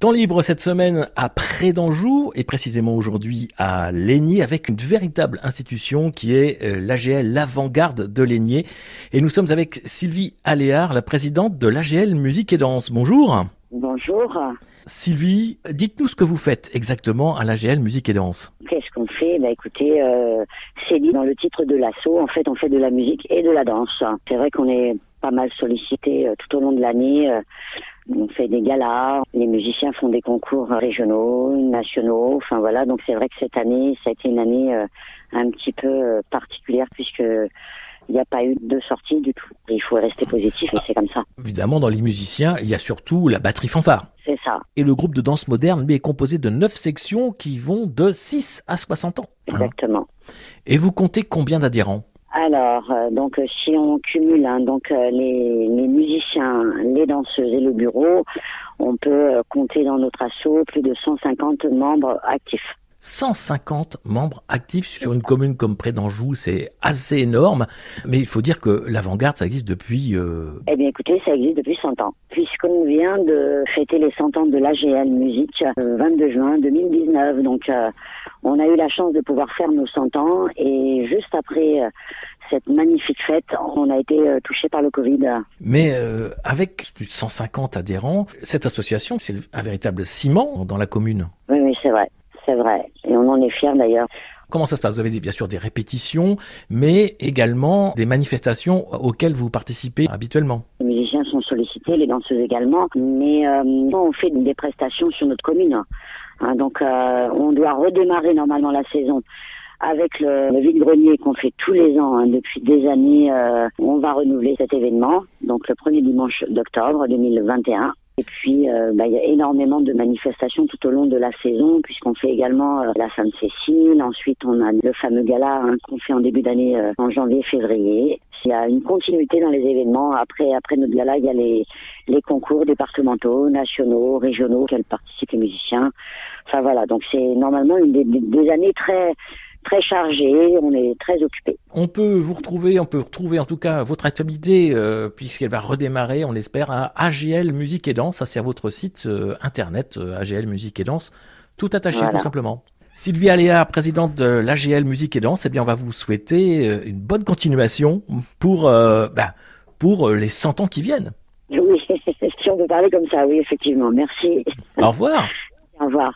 Temps libre cette semaine à Pré d'Anjou et précisément aujourd'hui à Laigné avec une véritable institution qui est euh, l'AGL, l'avant-garde de Laigné. Et nous sommes avec Sylvie Aléard, la présidente de l'AGL Musique et Danse. Bonjour. Bonjour. Sylvie, dites-nous ce que vous faites exactement à l'AGL Musique et Danse. Qu'est-ce qu'on fait? Bah écoutez, euh, c'est dit dans le titre de l'assaut. En fait, on fait de la musique et de la danse. C'est vrai qu'on est pas mal sollicité euh, tout au long de l'année. Euh, on fait des galas, les musiciens font des concours régionaux, nationaux, enfin voilà. Donc c'est vrai que cette année, ça a été une année euh, un petit peu particulière puisque il n'y a pas eu de sortie du tout. il faut rester positif et c'est comme ça. Évidemment, dans les musiciens, il y a surtout la batterie fanfare. C'est ça. Et le groupe de danse moderne est composé de neuf sections qui vont de 6 à 60 ans. Exactement. Et vous comptez combien d'adhérents? Alors, euh, donc euh, si on cumule hein, donc euh, les, les, musiciens, les danseuses et le bureau, on peut compter dans notre assaut plus de 150 membres actifs. 150 membres actifs sur une commune comme Près d'Anjou, c'est assez énorme. Mais il faut dire que l'avant-garde, ça existe depuis... Eh bien écoutez, ça existe depuis 100 ans. Puisqu'on vient de fêter les 100 ans de l'AGL Musique le 22 juin 2019. Donc on a eu la chance de pouvoir faire nos 100 ans et juste après cette magnifique fête, on a été euh, touché par le Covid. Mais euh, avec plus de 150 adhérents, cette association, c'est un véritable ciment dans la commune. Oui, oui, c'est vrai, c'est vrai. Et on en est fiers d'ailleurs. Comment ça se passe? Vous avez bien sûr des répétitions, mais également des manifestations auxquelles vous participez habituellement. Les musiciens sont sollicités, les danseuses également, mais euh, on fait des prestations sur notre commune. Hein, donc on doit redémarrer normalement la saison avec le, le vide-grenier qu'on fait tous les ans hein, depuis des années, euh, on va renouveler cet événement, donc le premier dimanche d'octobre 2021. Puis, euh, bah, il y a énormément de manifestations tout au long de la saison, puisqu'on fait également euh, la Sainte-Cécile. Ensuite, on a le fameux gala hein, qu'on fait en début d'année, en janvier-février. Il y a une continuité dans les événements. Après, après notre gala, il y a les, les concours départementaux, nationaux, régionaux, auxquels participent les musiciens. Enfin voilà, donc c'est normalement une des années très très chargé, on est très occupé. On peut vous retrouver, on peut retrouver en tout cas votre actualité euh, puisqu'elle va redémarrer, on l'espère, à AGL Musique et Danse. Ça c'est votre site euh, internet euh, AGL Musique et Danse, tout attaché tout simplement. Sylvie Aléa, présidente de l'AGL Musique et Danse, eh bien on va vous souhaiter une bonne continuation pour bah, pour les 100 ans qui viennent. Oui, si on peut parler comme ça, oui effectivement. Merci. Au revoir. Au revoir.